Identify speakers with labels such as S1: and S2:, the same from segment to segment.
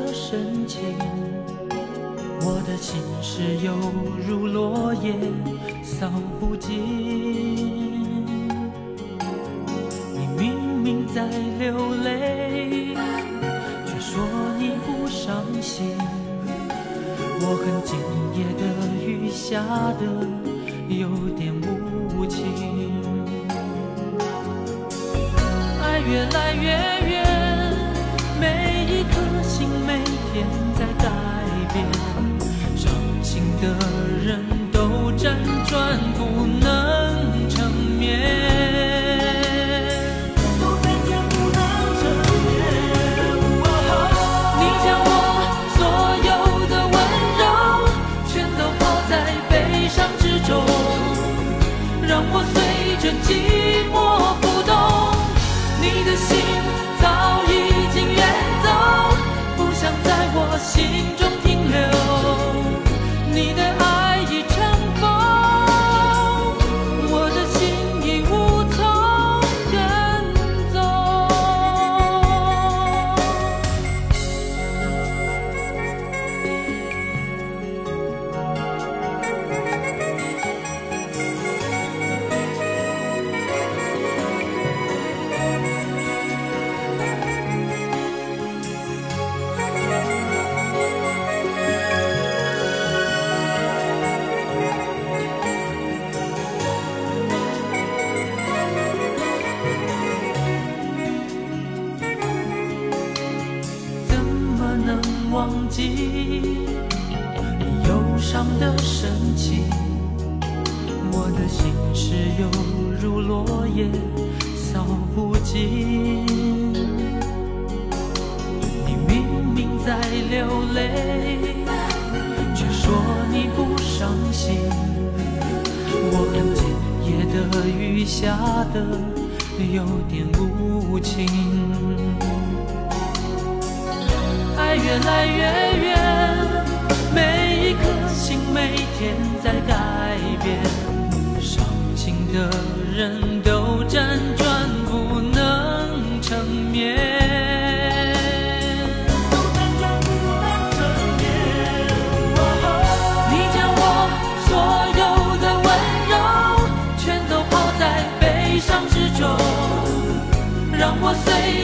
S1: 的深情我的心事犹如落叶扫不尽你明明在流泪却说你不伤心我很今夜的雨下的有点无情。爱越来越的人都辗转下的有点无情。爱越来越远每一颗心每天在改变伤心的人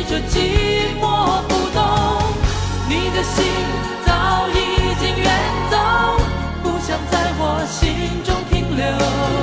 S1: 这寂寞不懂你的心早已经远走不想在我心中停留。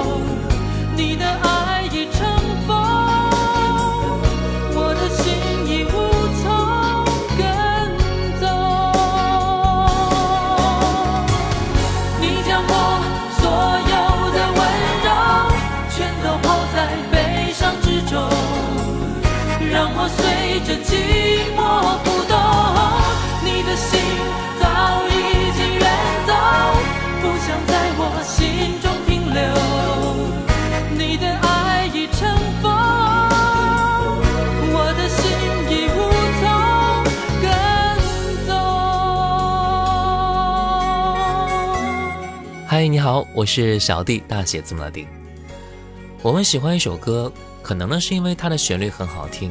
S2: 好，我是小弟，大写字母的弟。我们喜欢一首歌，可能呢是因为它的旋律很好听；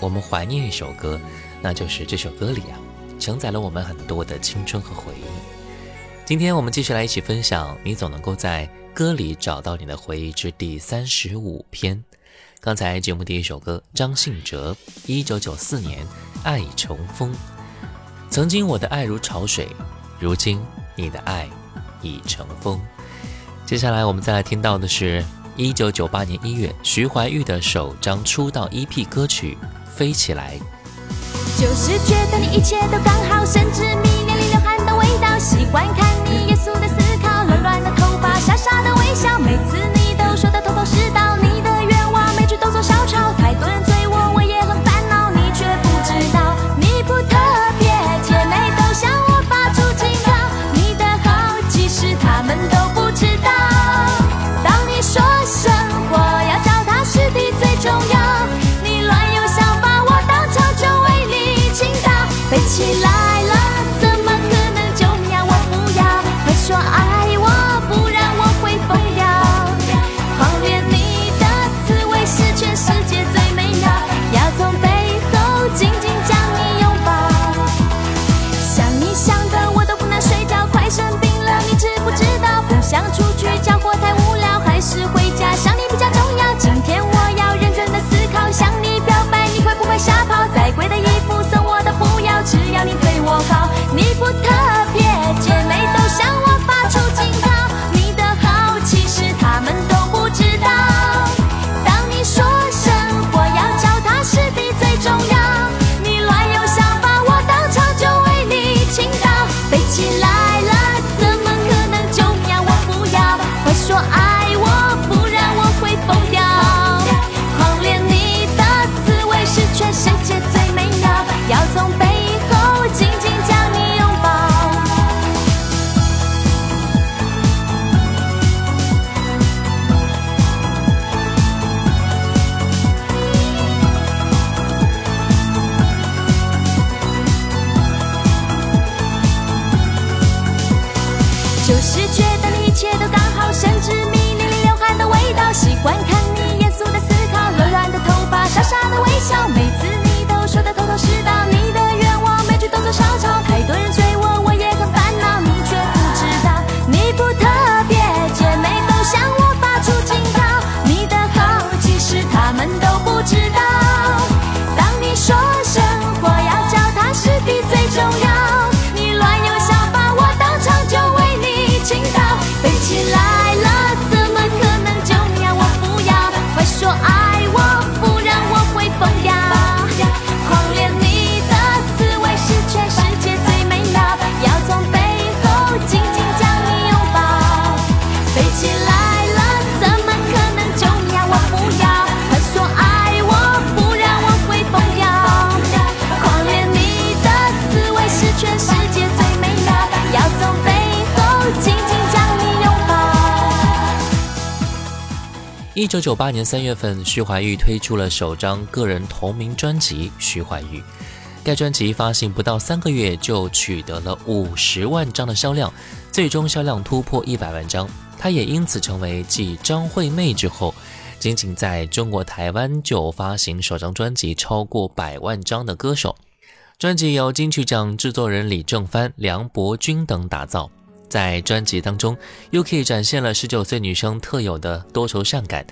S2: 我们怀念一首歌，那就是这首歌里啊，承载了我们很多的青春和回忆。今天我们继续来一起分享，你总能够在歌里找到你的回忆之第三十五篇。刚才节目第一首歌，张信哲，一九九四年《爱已成风》。曾经我的爱如潮水。如今你的爱已成风。接下来我们再来听到的是一九九八年一月徐怀钰的首张出道 EP 歌曲《飞起来》。
S3: 就是觉得你一切都刚好，甚至迷恋你流汗的味道，喜欢看你严肃的思考，乱乱的头发，傻傻的微笑，每次你都说的头头是道，你的愿望每句都做小抄，起来了，
S2: 一九九八年三月份，徐怀钰推出了首张个人同名专辑《徐怀钰》。该专辑发行不到三个月就取得了五十万张的销量，最终销量突破一百万张。他也因此成为继张惠妹之后，仅仅在中国台湾就发行首张专辑超过百万张的歌手。专辑由金曲奖制作人李正帆、梁伯君等打造。在专辑当中，Uki 展现了十九岁女生特有的多愁善感。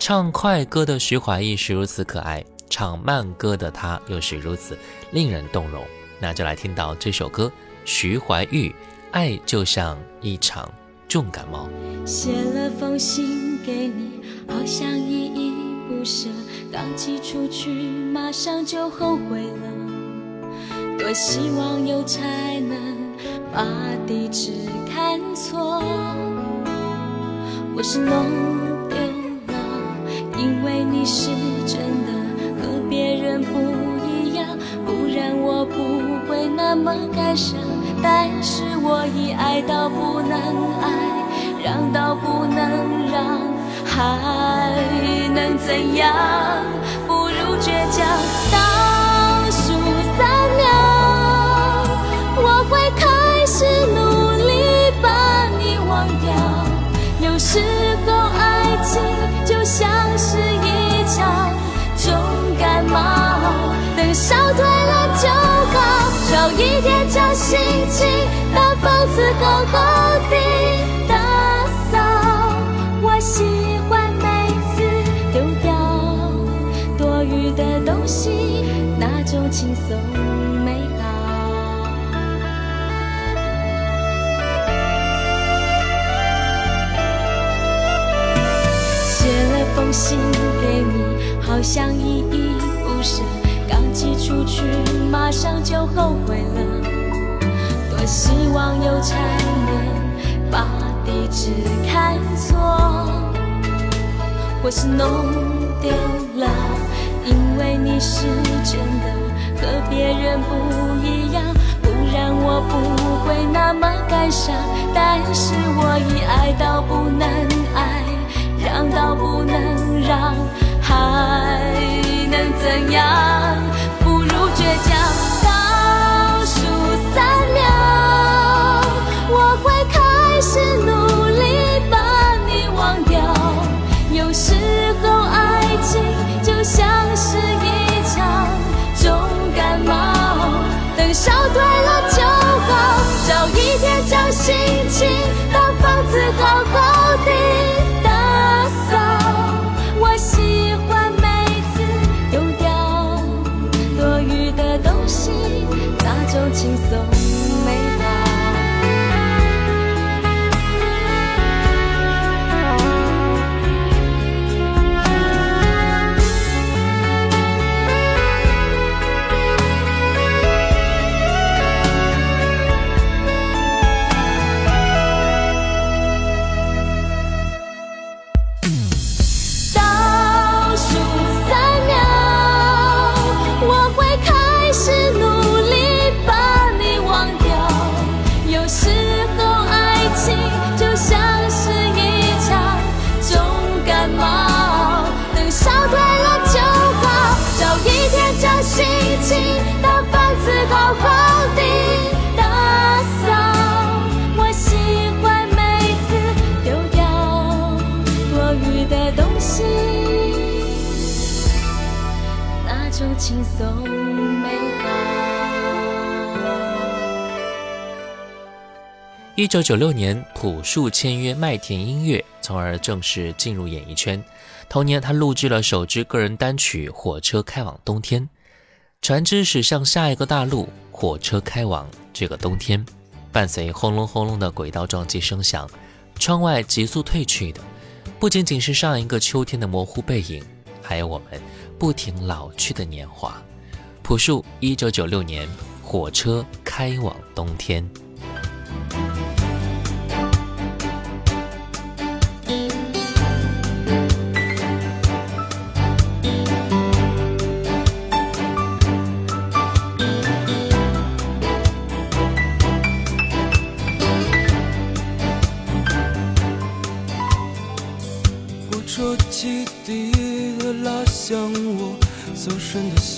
S2: 唱快歌的徐怀钰是如此可爱，唱慢歌的她又是如此令人动容。那就来听到这首歌，徐怀钰《爱就像一场重感冒》。
S3: 写了封信给你，好像依依不舍，刚寄出去马上就后悔了。多希望有才能把地址错，我是弄丢了，因为你是真的和别人不一样，不然我不会那么感伤。但是我已爱到不能爱。让到不能让，还能怎样？不如倔强。有时候爱情就像是一场重感冒，等烧退了就好，少一点将心情把房子好好地打扫。我喜欢每次丢掉多余的东西，那种轻松心给你，好像依依不舍，刚寄出去马上就后悔了。多希望有才能把地址看错，或是弄丢了，因为你是真的和别人不一样，不然我不会那么感伤。但是我已爱到不能爱。让到不能让，还能怎样？不如倔强。倒数三秒，我会开始努力把你忘掉。有时候爱情就像是一场重感冒，等烧退了就好。找一天将心情
S2: 一九九六年，朴树签约麦田音乐，从而正式进入演艺圈。同年，他录制了首支个人单曲《火车开往冬天》，船只驶向下一个大陆，火车开往这个冬天。伴随轰隆轰隆的轨道撞击声响，窗外急速褪去的，不仅仅是上一个秋天的模糊背影，还有我们。不停老去的年华，朴树，一九九六年，火车开往冬天。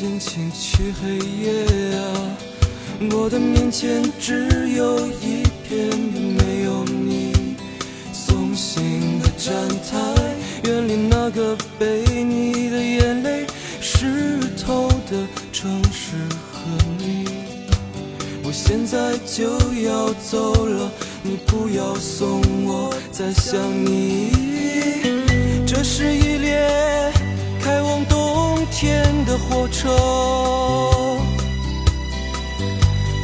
S4: 心情去黑夜啊！我的面前只有一片没有你送行的站台，远离那个被你的眼泪湿透的城市和你。我现在就要走了，你不要送我再想你。这是一的火车，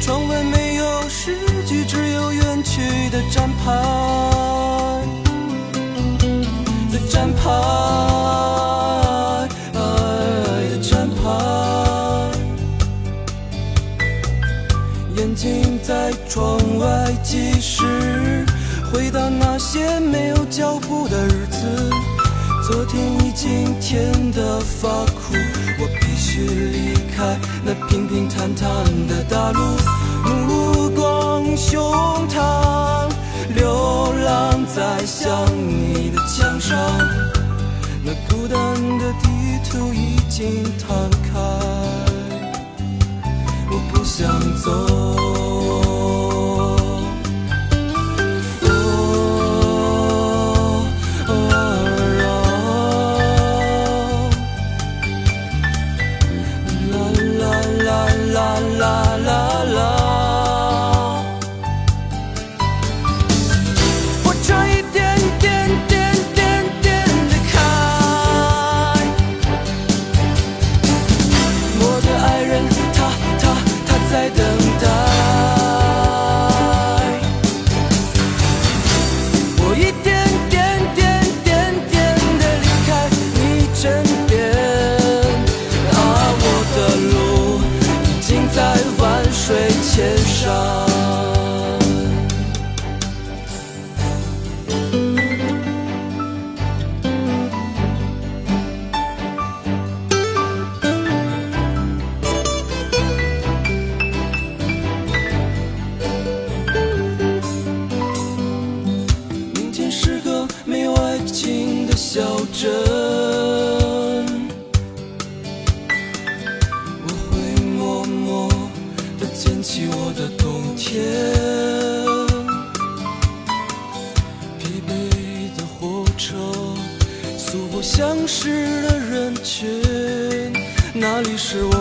S4: 窗外没有诗句，只有远去的站牌。的站牌。的站牌，眼睛在窗外计时，回到那些没有脚步的日子。昨天已经甜得发苦，去离开那平平坦坦的大路，目光胸膛，流浪在想你的墙上，那孤单的地图已经摊开，我不想走。相识的人群，那里是我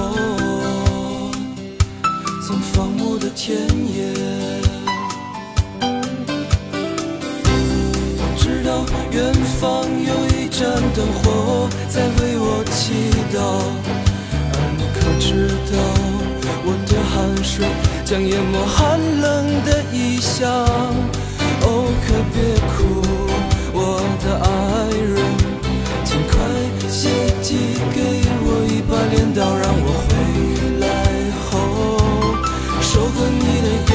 S4: 曾放牧的田野。我知道远方有一盏灯火在为我祈祷，而你可知道我的汗水将淹没寒冷的异乡？哦，可别到，让我回来后收割你的眼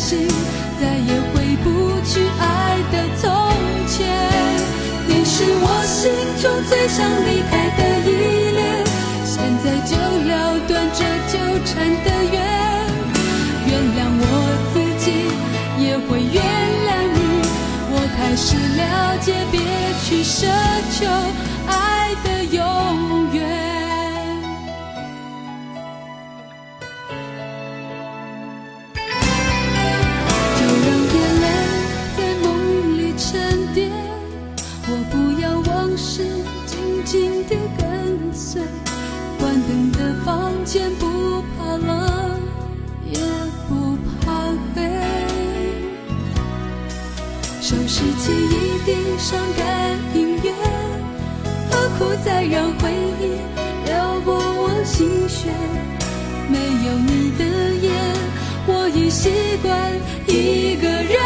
S5: 心再也回不去爱的从前，你是我心中最想离开的依恋，现在就了断这纠缠的缘。原谅我自己，也会原谅你。我开始了解，别去奢求爱的永房间，不怕冷，也不怕黑。收拾起一地伤感音乐，何苦再让回忆撩拨我心弦？没有你的夜，我已习惯一个人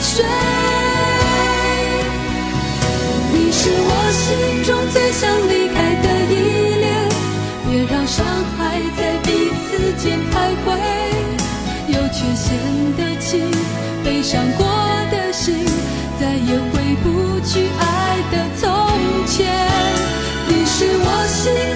S5: 睡。你是我心中最想离伤过的心再也回不去爱的从前。你是我心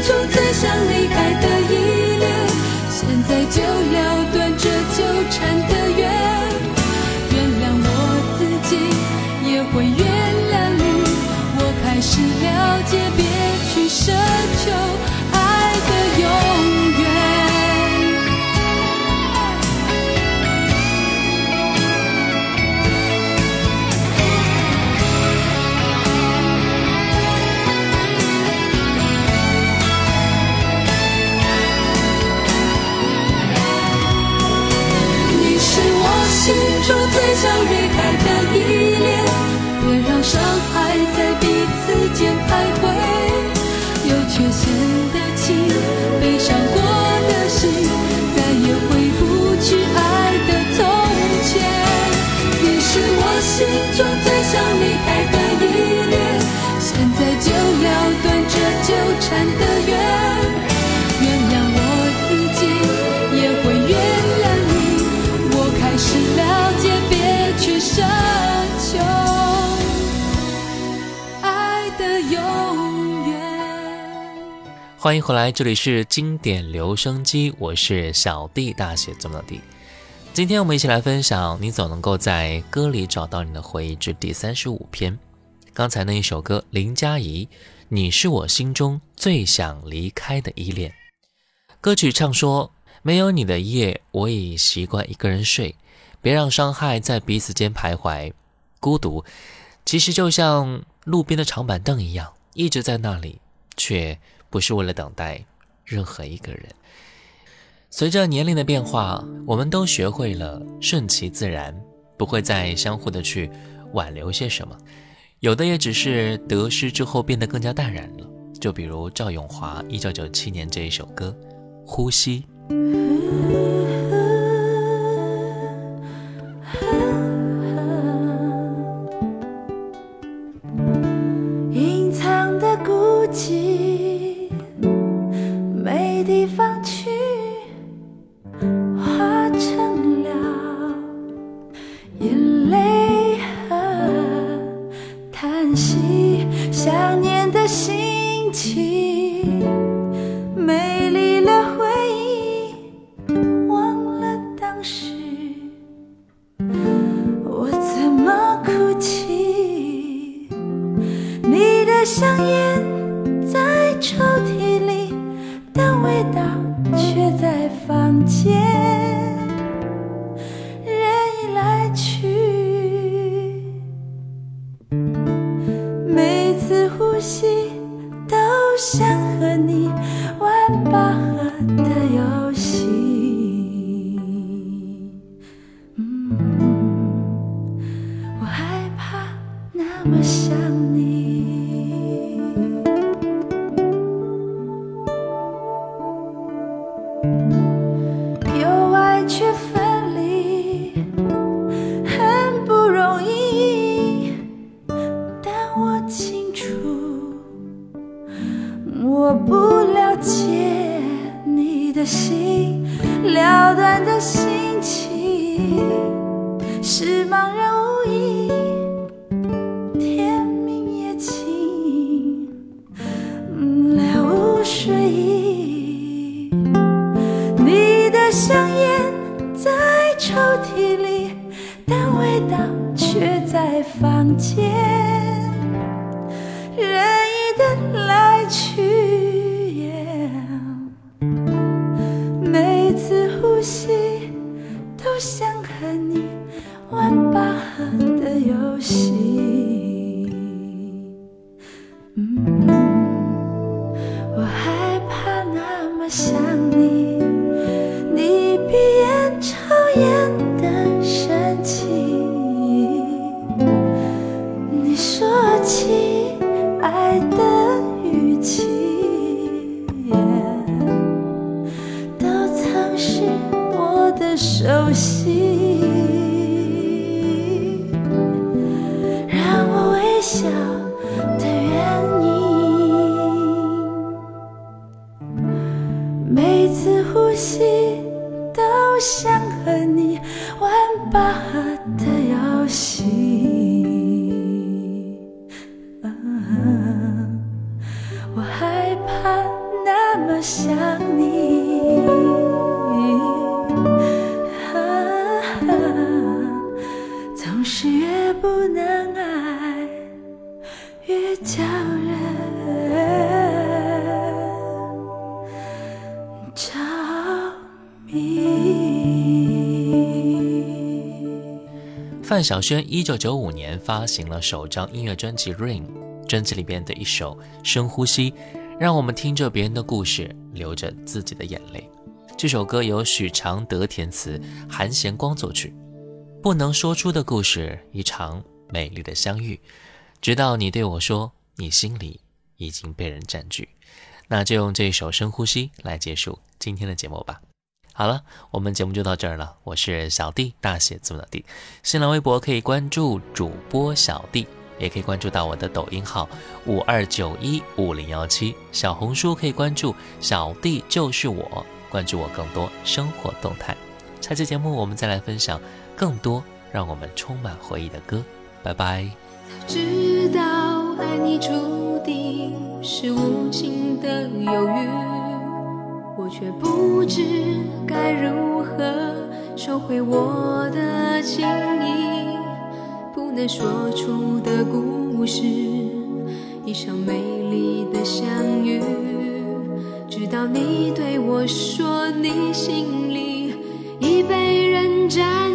S2: 欢迎回来，这里是经典留声机，我是小弟，大写字母的弟。今天我们一起来分享《你总能够在歌里找到你的回忆》之第三十五篇。刚才那一首歌，林佳怡，《你是我心中最想离开的依恋》。歌曲唱说：没有你的夜，我已习惯一个人睡。别让伤害在彼此间徘徊，孤独其实就像路边的长板凳一样，一直在那里，却不是为了等待任何一个人。随着年龄的变化，我们都学会了顺其自然，不会再相互的去挽留些什么。有的也只是得失之后变得更加淡然了。就比如赵咏华一九九七年这一首歌《呼吸》。
S6: 的心，了断的心情是茫然无依。天明也晴，嗯了无睡意。你的香烟在抽屉里，但味道却在房间，熟悉。
S2: 范晓萱一九九五年发行了首张音乐专辑《Rain》，专辑里边的一首《深呼吸》，让我们听着别人的故事，流着自己的眼泪。这首歌由许常德填词，韩贤光作曲。不能说出的故事，一场美丽的相遇，直到你对我说，你心里已经被人占据。那就用这首《深呼吸》来结束今天的节目吧。好了，我们节目就到这儿了。我是小弟，大写字母的弟。新浪微博可以关注主播小弟，也可以关注到我的抖音号五二九一五零幺七。小红书可以关注小弟就是我，关注我更多生活动态。下期节目我们再来分享更多让我们充满回忆的歌。拜拜。
S7: 知道爱你注定是无情的犹豫，我却不知该如何收回我的情意。不能说出的故事，一场美丽的相遇。直到你对我说，你心里已被人占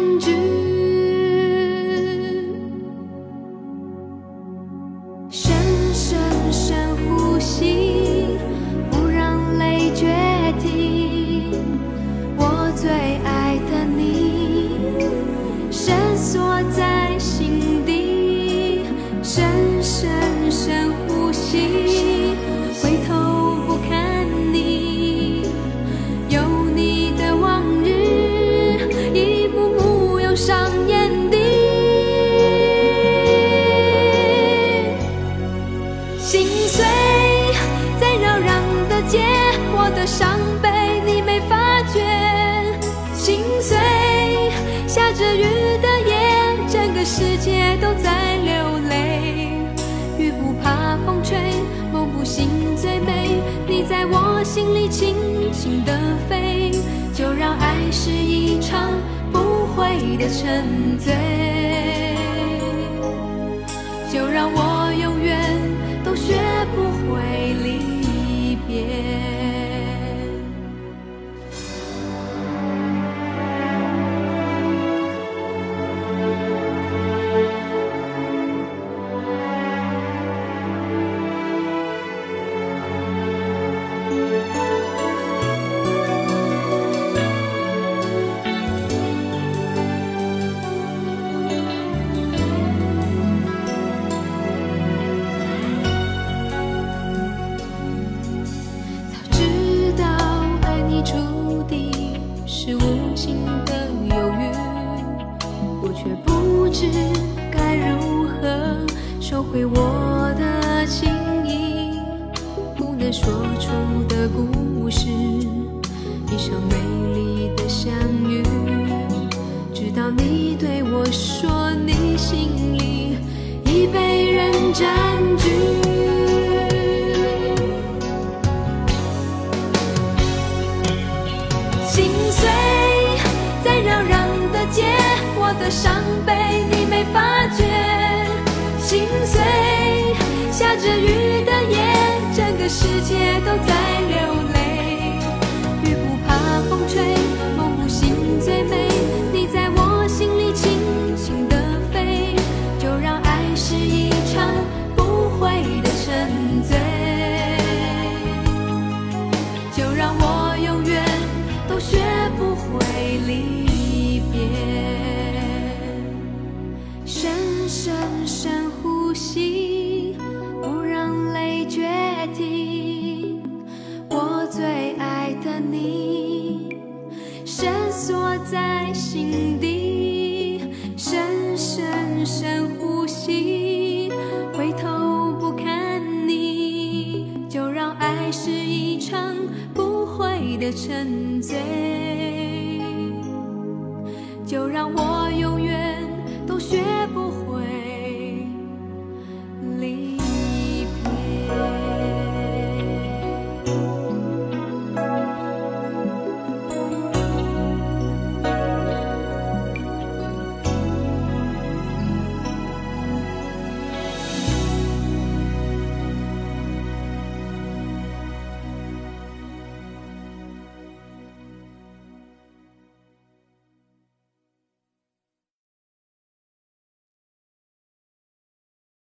S7: 在我心里轻轻的飞，就让爱是一场不悔的沉醉。就让我不能说出的故事，一场美丽的相遇。直到你对我说，你心里已被人占据。心碎在扰攘的街，我的伤悲你没发觉。心碎，下着雨的夜，都在